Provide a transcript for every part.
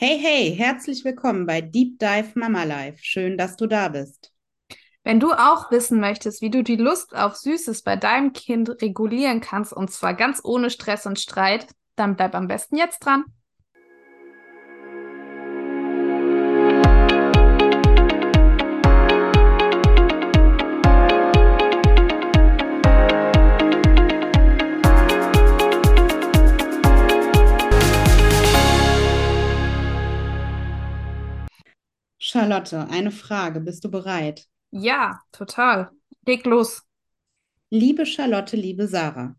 Hey, hey, herzlich willkommen bei Deep Dive Mama Life. Schön, dass du da bist. Wenn du auch wissen möchtest, wie du die Lust auf Süßes bei deinem Kind regulieren kannst, und zwar ganz ohne Stress und Streit, dann bleib am besten jetzt dran. Charlotte, eine Frage. Bist du bereit? Ja, total. Leg los. Liebe Charlotte, liebe Sarah,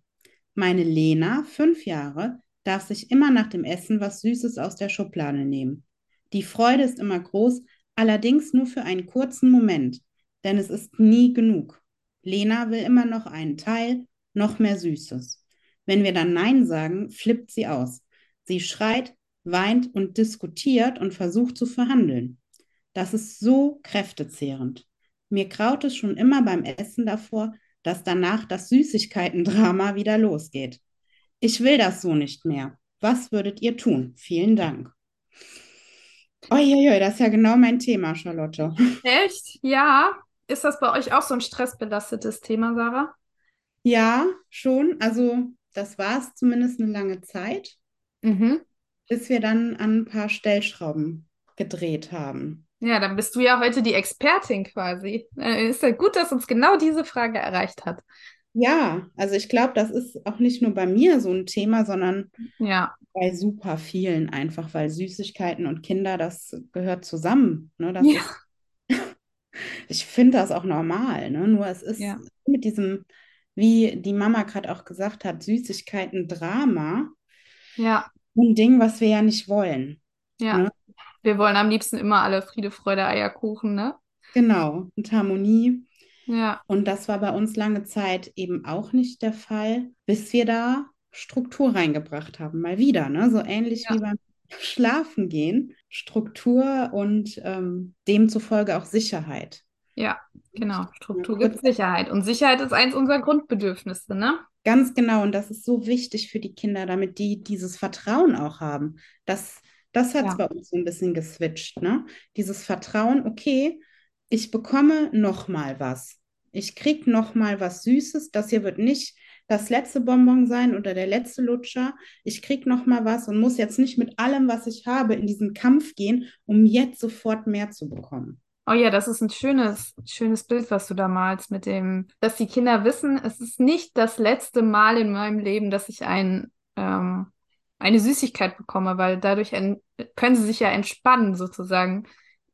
meine Lena, fünf Jahre, darf sich immer nach dem Essen was Süßes aus der Schublade nehmen. Die Freude ist immer groß, allerdings nur für einen kurzen Moment, denn es ist nie genug. Lena will immer noch einen Teil, noch mehr Süßes. Wenn wir dann Nein sagen, flippt sie aus. Sie schreit, weint und diskutiert und versucht zu verhandeln. Das ist so kräftezehrend. Mir graut es schon immer beim Essen davor, dass danach das Süßigkeiten-Drama wieder losgeht. Ich will das so nicht mehr. Was würdet ihr tun? Vielen Dank. Uiuiui, das ist ja genau mein Thema, Charlotte. Echt? Ja. Ist das bei euch auch so ein stressbelastetes Thema, Sarah? Ja, schon. Also, das war es zumindest eine lange Zeit, Mhm. bis wir dann an ein paar Stellschrauben gedreht haben. Ja, dann bist du ja heute die Expertin quasi. Äh, ist ja gut, dass uns genau diese Frage erreicht hat. Ja, also ich glaube, das ist auch nicht nur bei mir so ein Thema, sondern Ja, bei super vielen einfach, weil Süßigkeiten und Kinder, das gehört zusammen. Ne? Das ja, ist, ich finde das auch normal, ne? Nur es ist ja, mit diesem, wie die Mama gerade auch gesagt hat, Süßigkeiten, Drama, ja, ein Ding, was wir ja nicht wollen. ja. Ne? Wir wollen am liebsten immer alle Friede, Freude, Eierkuchen, ne? Genau, und Harmonie. Ja, Und das war bei uns lange Zeit eben auch nicht der Fall, bis wir da Struktur reingebracht haben. Mal wieder, ne? So ähnlich wie ja, beim Schlafengehen. Struktur und ähm, demzufolge auch Sicherheit. ja, genau. Ja, Struktur kurz, gibt Sicherheit. Und Sicherheit ist eins unserer Grundbedürfnisse, ne? ganz genau, und das ist so wichtig für die Kinder, damit die dieses Vertrauen auch haben. Das, das hat es Ja, bei uns so ein bisschen geswitcht, ne? Dieses Vertrauen, okay, ich bekomme noch mal was. Ich kriege noch mal was Süßes. Das hier wird nicht das letzte Bonbon sein oder der letzte Lutscher. Ich kriege noch mal was und muss jetzt nicht mit allem, was ich habe, in diesen Kampf gehen, um jetzt sofort mehr zu bekommen. Oh ja, das ist ein schönes, schönes Bild, was du da malst, mit dem, dass die Kinder wissen, es ist nicht das letzte Mal in meinem Leben, dass ich ein, ähm, eine Süßigkeit bekomme, weil dadurch en- können sie sich ja entspannen, sozusagen,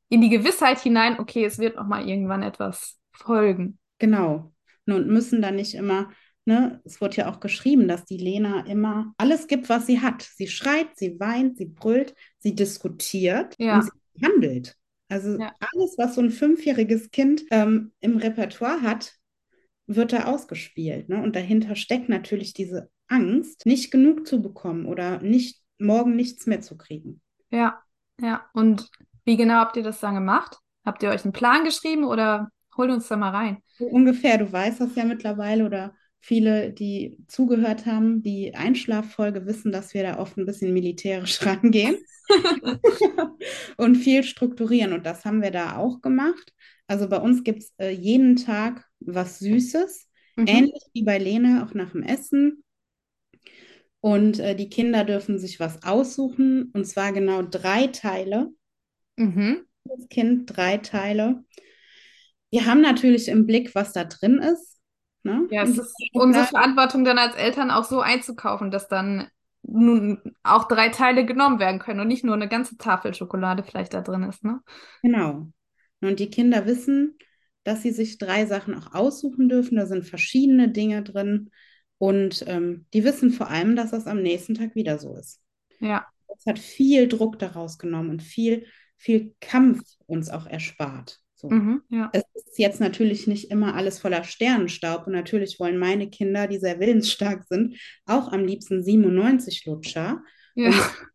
in die Gewissheit hinein, okay, es wird noch mal irgendwann etwas folgen. Genau. Und müssen dann nicht immer, ne, es wird ja auch geschrieben, dass die Lena immer alles gibt, was sie hat. Sie schreit, sie weint, sie brüllt, sie diskutiert und sie Ja, handelt. Also ja, alles, was so ein fünfjähriges Kind ähm, im Repertoire hat, wird da ausgespielt. Ne? Und dahinter steckt natürlich diese Angst, nicht genug zu bekommen oder nicht morgen nichts mehr zu kriegen. ja, ja. Und wie genau habt ihr das dann gemacht? Habt ihr euch einen Plan geschrieben oder holt uns da mal rein? Ungefähr, du weißt das ja mittlerweile oder viele, die zugehört haben, die Einschlaffolge wissen, dass wir da oft ein bisschen militärisch rangehen und viel strukturieren. Und das haben wir da auch gemacht. Also bei uns gibt es äh, jeden Tag was Süßes, Mhm, ähnlich wie bei Lena auch nach dem Essen. Und äh, die Kinder dürfen sich was aussuchen, und zwar genau drei Teile. mhm. Das Kind drei Teile. Wir haben natürlich im Blick, was da drin ist, ne, Ja, es ist unsere. Verantwortung dann als Eltern auch so einzukaufen, dass dann nun auch drei Teile genommen werden können und nicht nur eine ganze Tafel Schokolade vielleicht da drin ist, ne? Genau. Und die Kinder wissen, dass sie sich drei Sachen auch aussuchen dürfen. Da sind verschiedene Dinge drin. Und ähm, die wissen vor allem, dass das am nächsten Tag wieder so ist. Ja, Das hat viel Druck daraus genommen und viel, viel Kampf uns auch erspart. So. mhm, ja, Es ist jetzt natürlich nicht immer alles voller Sternenstaub und natürlich wollen meine Kinder, die sehr willensstark sind, auch am liebsten 97 Lutscher. Ja,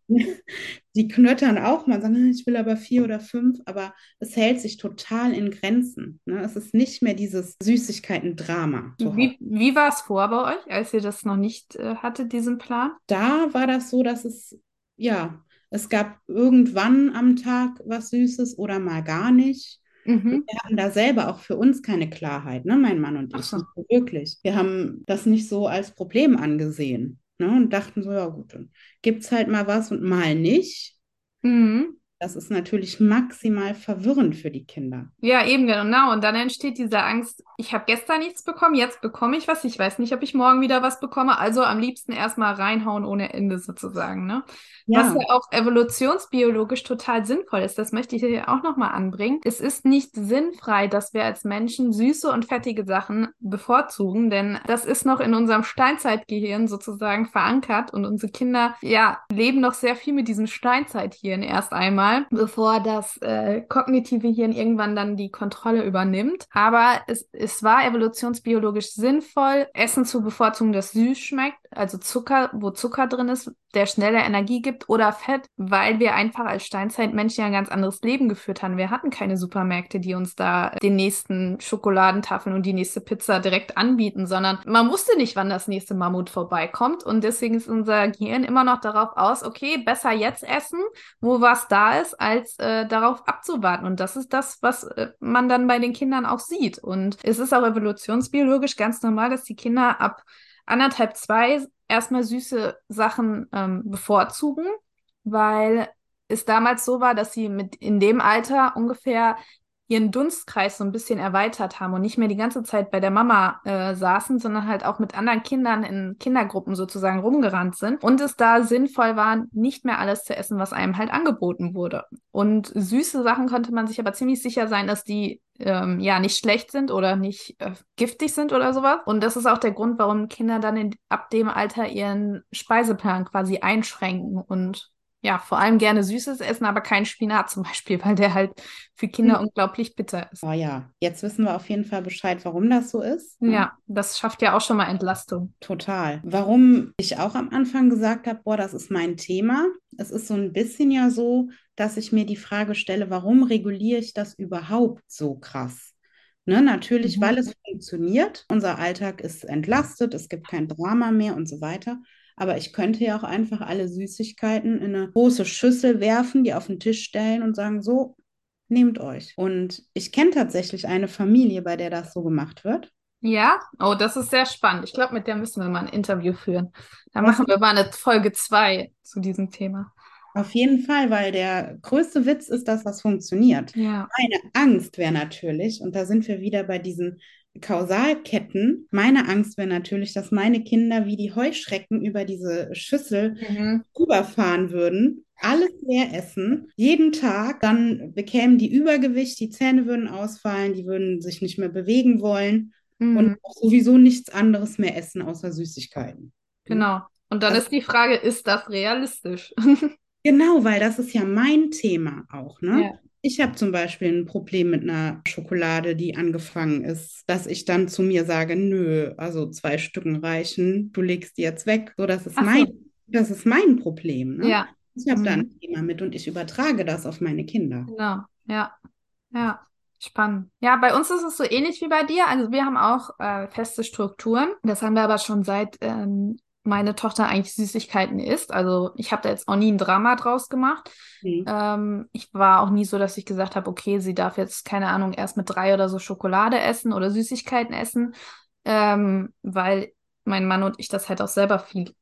die knöttern auch mal, sagen, "Ah, ich will aber vier oder fünf, aber es hält sich total in Grenzen. Ne? Es ist nicht mehr dieses Süßigkeiten-Drama. Wie, wie war es vor bei euch, als ihr das noch nicht äh, hattet, diesen Plan? Da war das so, dass es, ja, Es gab irgendwann am Tag was Süßes oder mal gar nicht. Mhm. Wir hatten da selber auch für uns keine Klarheit, ne, mein Mann und ich, so wirklich. Wir haben das nicht so als Problem angesehen, ne, und dachten so, ja gut, dann gibt es halt mal was und mal nicht. Mhm. Das ist natürlich maximal verwirrend für die Kinder. Ja, eben genau. Und dann entsteht diese Angst, ich habe gestern nichts bekommen, jetzt bekomme ich was. Ich weiß nicht, ob ich morgen wieder was bekomme. Also am liebsten erstmal reinhauen ohne Ende sozusagen. Ne? Was Ja, ja auch evolutionsbiologisch total sinnvoll ist, das möchte ich hier auch nochmal anbringen. Es ist nicht sinnfrei, dass wir als Menschen süße und fettige Sachen bevorzugen, denn das ist noch in unserem Steinzeitgehirn sozusagen verankert und unsere Kinder, ja, leben noch sehr viel mit diesem Steinzeithirn erst einmal, bevor das äh, kognitive Hirn irgendwann dann die Kontrolle übernimmt. Aber es, es war evolutionsbiologisch sinnvoll, Essen zu bevorzugen, das süß schmeckt, also Zucker, wo Zucker drin ist, der schneller Energie gibt oder Fett, weil wir einfach als Steinzeitmenschen ja ein ganz anderes Leben geführt haben. Wir hatten keine Supermärkte, die uns da den nächsten Schokoladentafeln und die nächste Pizza direkt anbieten, sondern man wusste nicht, wann das nächste Mammut vorbeikommt und deswegen ist unser Gehirn immer noch darauf aus, okay, besser jetzt essen, wo was da ist, als äh, darauf abzuwarten. Und das ist das, was äh, man dann bei den Kindern auch sieht. Und es ist auch evolutionsbiologisch ganz normal, dass die Kinder ab anderthalb, zwei erstmal süße Sachen ähm, bevorzugen, weil es damals so war, dass sie mit in dem Alter ungefähr ihren Dunstkreis so ein bisschen erweitert haben und nicht mehr die ganze Zeit bei der Mama äh, saßen, sondern halt auch mit anderen Kindern in Kindergruppen sozusagen rumgerannt sind und es da sinnvoll war, nicht mehr alles zu essen, was einem halt angeboten wurde. Und süße Sachen konnte man sich aber ziemlich sicher sein, dass die ähm, ja nicht schlecht sind oder nicht äh, giftig sind oder sowas. Und das ist auch der Grund, warum Kinder dann in, ab dem Alter ihren Speiseplan quasi einschränken und ja, vor allem gerne Süßes essen, aber kein Spinat zum Beispiel, weil der halt für Kinder Hm. unglaublich bitter ist. oh ja, jetzt wissen wir auf jeden Fall Bescheid, warum das so ist. Ja, das schafft ja auch schon mal Entlastung. Total. Warum ich auch am Anfang gesagt habe, boah, das ist mein Thema. Es ist so ein bisschen ja so, dass ich mir die Frage stelle, warum reguliere ich das überhaupt so krass? Ne, natürlich, Mhm. weil es funktioniert. Unser Alltag ist entlastet, es gibt kein Drama mehr und so weiter. Aber ich könnte ja auch einfach alle Süßigkeiten in eine große Schüssel werfen, die auf den Tisch stellen und sagen, so, nehmt euch. Und ich kenne tatsächlich eine Familie, bei der das so gemacht wird. Ja, oh, das ist sehr spannend. Ich glaube, mit der müssen wir mal ein Interview führen. Da machen wir mal eine Folge zwei zu diesem Thema. Auf jeden Fall, weil der größte Witz ist, dass das funktioniert. Ja. Meine Angst wäre natürlich, und da sind wir wieder bei diesen Kausalketten, meine Angst wäre natürlich, dass meine Kinder wie die Heuschrecken über diese Schüssel Mhm. rüberfahren würden, alles leer essen, jeden Tag, dann bekämen die Übergewicht, die Zähne würden ausfallen, die würden sich nicht mehr bewegen wollen und Mhm. auch sowieso nichts anderes mehr essen außer Süßigkeiten. Genau. Und dann Das- ist die Frage, ist das realistisch? Genau, weil das ist ja mein Thema auch, ne? Ja. Ich habe zum Beispiel ein Problem mit einer Schokolade, die angefangen ist, dass ich dann zu mir sage, nö, also zwei Stücken reichen, du legst die jetzt weg. So, das ist Ach so. mein, das ist mein Problem, ne? Ja, Ich habe da Mhm. ein Thema mit und ich übertrage das auf meine Kinder. genau. Ja, ja. Spannend. Ja, bei uns ist es so ähnlich wie bei dir. Also wir haben auch äh, feste Strukturen. Das haben wir aber schon seit ähm, meine Tochter eigentlich Süßigkeiten isst. Also ich habe da jetzt auch nie ein Drama draus gemacht. Mhm. Ähm, ich war auch nie so, dass ich gesagt habe, okay, sie darf jetzt, keine Ahnung, erst mit drei oder so Schokolade essen oder Süßigkeiten essen, ähm, weil mein Mann und ich das halt auch selber viel,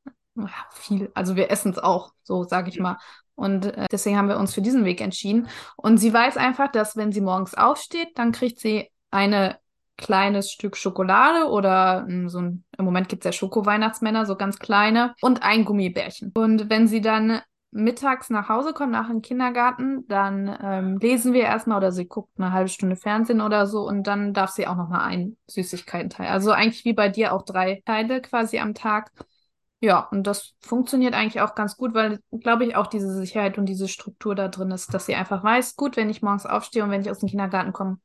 viel, also wir essen es auch, so sage ich mal. Und äh, deswegen haben wir uns für diesen Weg entschieden. Und sie weiß einfach, dass wenn sie morgens aufsteht, dann kriegt sie eine kleines Stück Schokolade oder mh, so ein, im Moment gibt es ja Schoko-Weihnachtsmänner, so ganz kleine und ein Gummibärchen. Und wenn sie dann mittags nach Hause kommt, nach dem Kindergarten, dann ähm, lesen wir erstmal oder sie guckt eine halbe Stunde Fernsehen oder so und dann darf sie auch nochmal einen Süßigkeitenteil. Also eigentlich wie bei dir auch drei Teile quasi am Tag. Ja, und das funktioniert eigentlich auch ganz gut, weil, glaube ich, auch diese Sicherheit und diese Struktur da drin ist, dass sie einfach weiß, gut, wenn ich morgens aufstehe und wenn ich aus dem Kindergarten komme,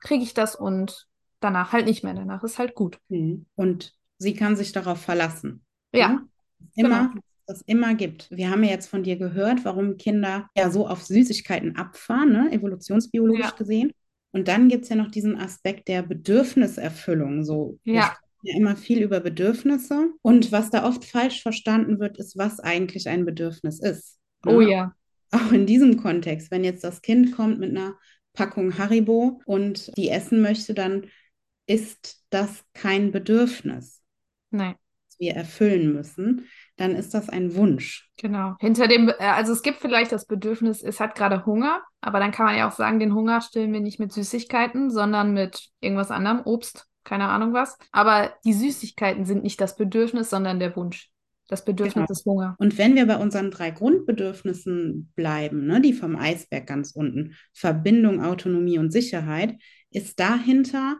kriege ich das und danach halt nicht mehr. Danach ist halt gut. Mhm. Und sie kann sich darauf verlassen. Ja, ne? Immer, genau. es immer gibt. Wir haben ja jetzt von dir gehört, warum Kinder ja so auf Süßigkeiten abfahren, ne? Evolutionsbiologisch Ja. gesehen. Und dann gibt es ja noch diesen Aspekt der Bedürfniserfüllung. So, Ja. ja immer viel über Bedürfnisse. Und was da oft falsch verstanden wird, ist, was eigentlich ein Bedürfnis ist. Oh ne? ja. auch in diesem Kontext, wenn jetzt das Kind kommt mit einer Packung Haribo und die essen möchte, dann ist das kein Bedürfnis, Nein. das wir erfüllen müssen, dann ist das ein Wunsch. Genau. Hinter dem, äh, also es gibt vielleicht das Bedürfnis, es hat gerade Hunger, aber dann kann man ja auch sagen, den Hunger stillen wir nicht mit Süßigkeiten, sondern mit irgendwas anderem, Obst, keine Ahnung was. Aber die Süßigkeiten sind nicht das Bedürfnis, sondern der Wunsch. Das Bedürfnis Genau. ist Hunger. Und wenn wir bei unseren drei Grundbedürfnissen bleiben, ne, die vom Eisberg ganz unten, Verbindung, Autonomie und Sicherheit, ist dahinter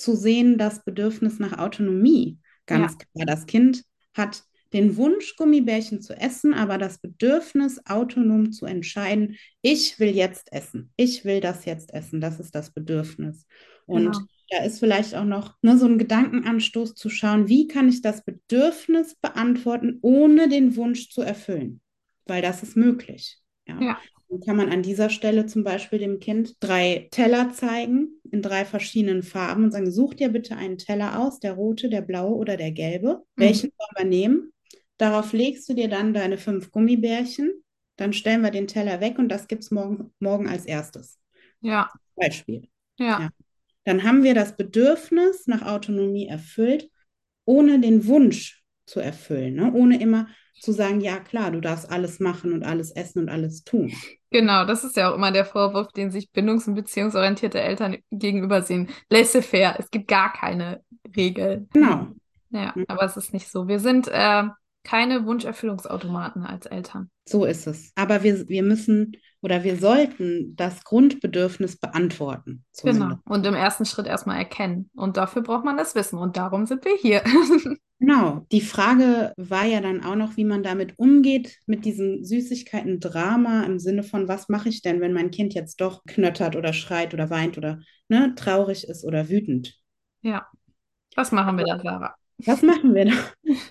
zu sehen das Bedürfnis nach Autonomie. Ganz klar, das Kind hat den Wunsch, Gummibärchen zu essen, aber das Bedürfnis, autonom zu entscheiden, ich will jetzt essen, ich will das jetzt essen, das ist das Bedürfnis. Und Genau. da ist vielleicht auch noch ne, so ein Gedankenanstoß zu schauen, wie kann ich das Bedürfnis beantworten, ohne den Wunsch zu erfüllen, weil das ist möglich. Ja. Ja. Dann kann man an dieser Stelle zum Beispiel dem Kind drei Teller zeigen in drei verschiedenen Farben und sagen, such dir bitte einen Teller aus, der rote, der blaue oder der gelbe. Mhm. Welchen wollen wir nehmen? Darauf legst du dir dann deine fünf Gummibärchen, dann stellen wir den Teller weg und das gibt es morgen, morgen als erstes. Ja. Beispiel. Ja. Ja. Dann haben wir das Bedürfnis nach Autonomie erfüllt, ohne den Wunsch zu erfüllen, ne? ohne immer zu sagen, ja klar, du darfst alles machen und alles essen und alles tun. Genau, das ist ja auch immer der Vorwurf, den sich bindungs- und beziehungsorientierte Eltern gegenüber sehen. Laissez-faire, es gibt gar keine Regeln. Genau. Ja, Mhm. aber es ist nicht so. Wir sind äh, keine Wunscherfüllungsautomaten als Eltern. So ist es. Aber wir, wir müssen oder wir sollten das Grundbedürfnis beantworten. Genau. Und im ersten Schritt erstmal erkennen. Und dafür braucht man das Wissen. Und darum sind wir hier. Genau. Die Frage war ja dann auch noch, wie man damit umgeht, mit diesem Süßigkeiten-Drama im Sinne von, was mache ich denn, wenn mein Kind jetzt doch knöttert oder schreit oder weint oder ne, traurig ist oder wütend. ja. Was machen wir da, Sarah? Was machen wir da?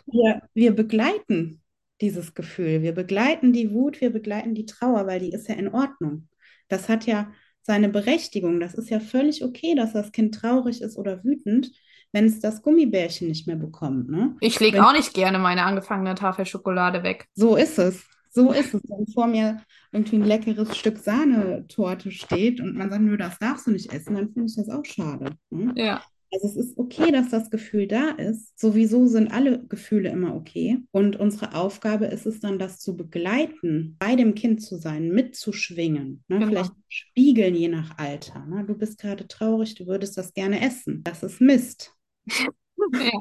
Wir, wir begleiten dieses Gefühl. Wir begleiten die Wut, wir begleiten die Trauer, weil die ist ja in Ordnung. Das hat ja seine Berechtigung. Das ist ja völlig okay, dass das Kind traurig ist oder wütend, wenn es das Gummibärchen nicht mehr bekommt. Ne? Ich lege auch nicht gerne meine angefangene Tafel Schokolade weg. So ist es. So ist es. Wenn vor mir irgendwie ein leckeres Stück Sahnetorte steht und man sagt, nö, das darfst du nicht essen, dann finde ich das auch schade. Ne? Ja. Also es ist okay, dass das Gefühl da ist. Sowieso sind alle Gefühle immer okay. Und unsere Aufgabe ist es dann, das zu begleiten, bei dem Kind zu sein, mitzuschwingen. Ne? Genau. Vielleicht spiegeln je nach Alter. Ne? Du bist gerade traurig, du würdest das gerne essen. Das ist Mist. Ja.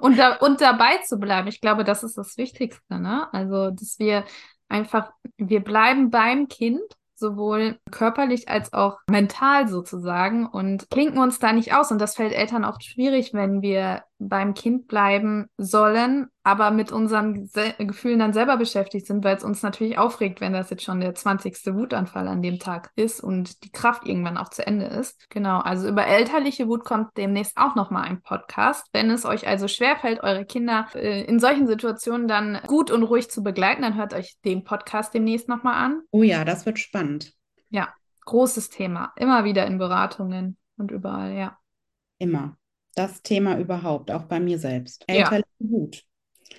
Und, da, und dabei zu bleiben, ich glaube, das ist das Wichtigste, ne? Also, dass wir einfach, wir bleiben beim Kind, sowohl körperlich als auch mental sozusagen und klinken uns da nicht aus. Und das fällt Eltern oft schwierig, wenn wir beim Kind bleiben sollen, aber mit unseren Se Gefühlen dann selber beschäftigt sind, weil es uns natürlich aufregt, wenn das jetzt schon der 20. Wutanfall an dem Tag ist und die Kraft irgendwann auch zu Ende ist. Genau, also über elterliche Wut kommt demnächst auch nochmal ein Podcast. Wenn es euch also schwerfällt, eure Kinder äh, in solchen Situationen dann gut und ruhig zu begleiten, dann hört euch den Podcast demnächst nochmal an. Oh ja, das wird spannend. Ja, großes Thema. Immer wieder in Beratungen und überall, ja. Immer. Das Thema überhaupt, auch bei mir selbst. Ja. Elterliche Wut.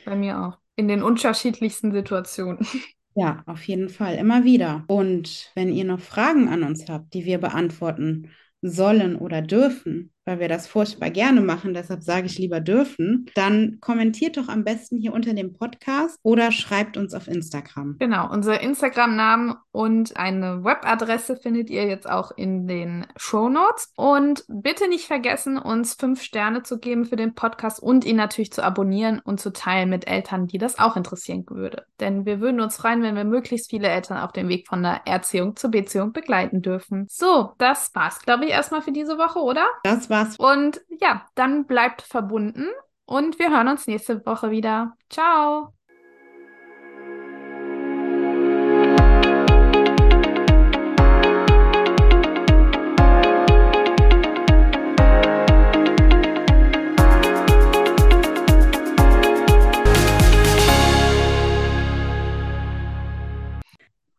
Bei mir auch. In den unterschiedlichsten Situationen. Ja, auf jeden Fall, immer wieder. Und wenn ihr noch Fragen an uns habt, die wir beantworten sollen oder dürfen, weil wir das furchtbar gerne machen, deshalb sage ich lieber dürfen, dann kommentiert doch am besten hier unter dem Podcast oder schreibt uns auf Instagram. Genau, unser Instagram-Namen und eine Webadresse findet ihr jetzt auch in den Show Notes. Und bitte nicht vergessen, uns fünf Sterne zu geben für den Podcast und ihn natürlich zu abonnieren und zu teilen mit Eltern, die das auch interessieren würde. Denn wir würden uns freuen, wenn wir möglichst viele Eltern auf dem Weg von der Erziehung zur Beziehung begleiten dürfen. So, das war's, glaube ich, erstmal für diese Woche, oder? Das war's. Und ja, dann bleibt verbunden und wir hören uns nächste Woche wieder. Ciao!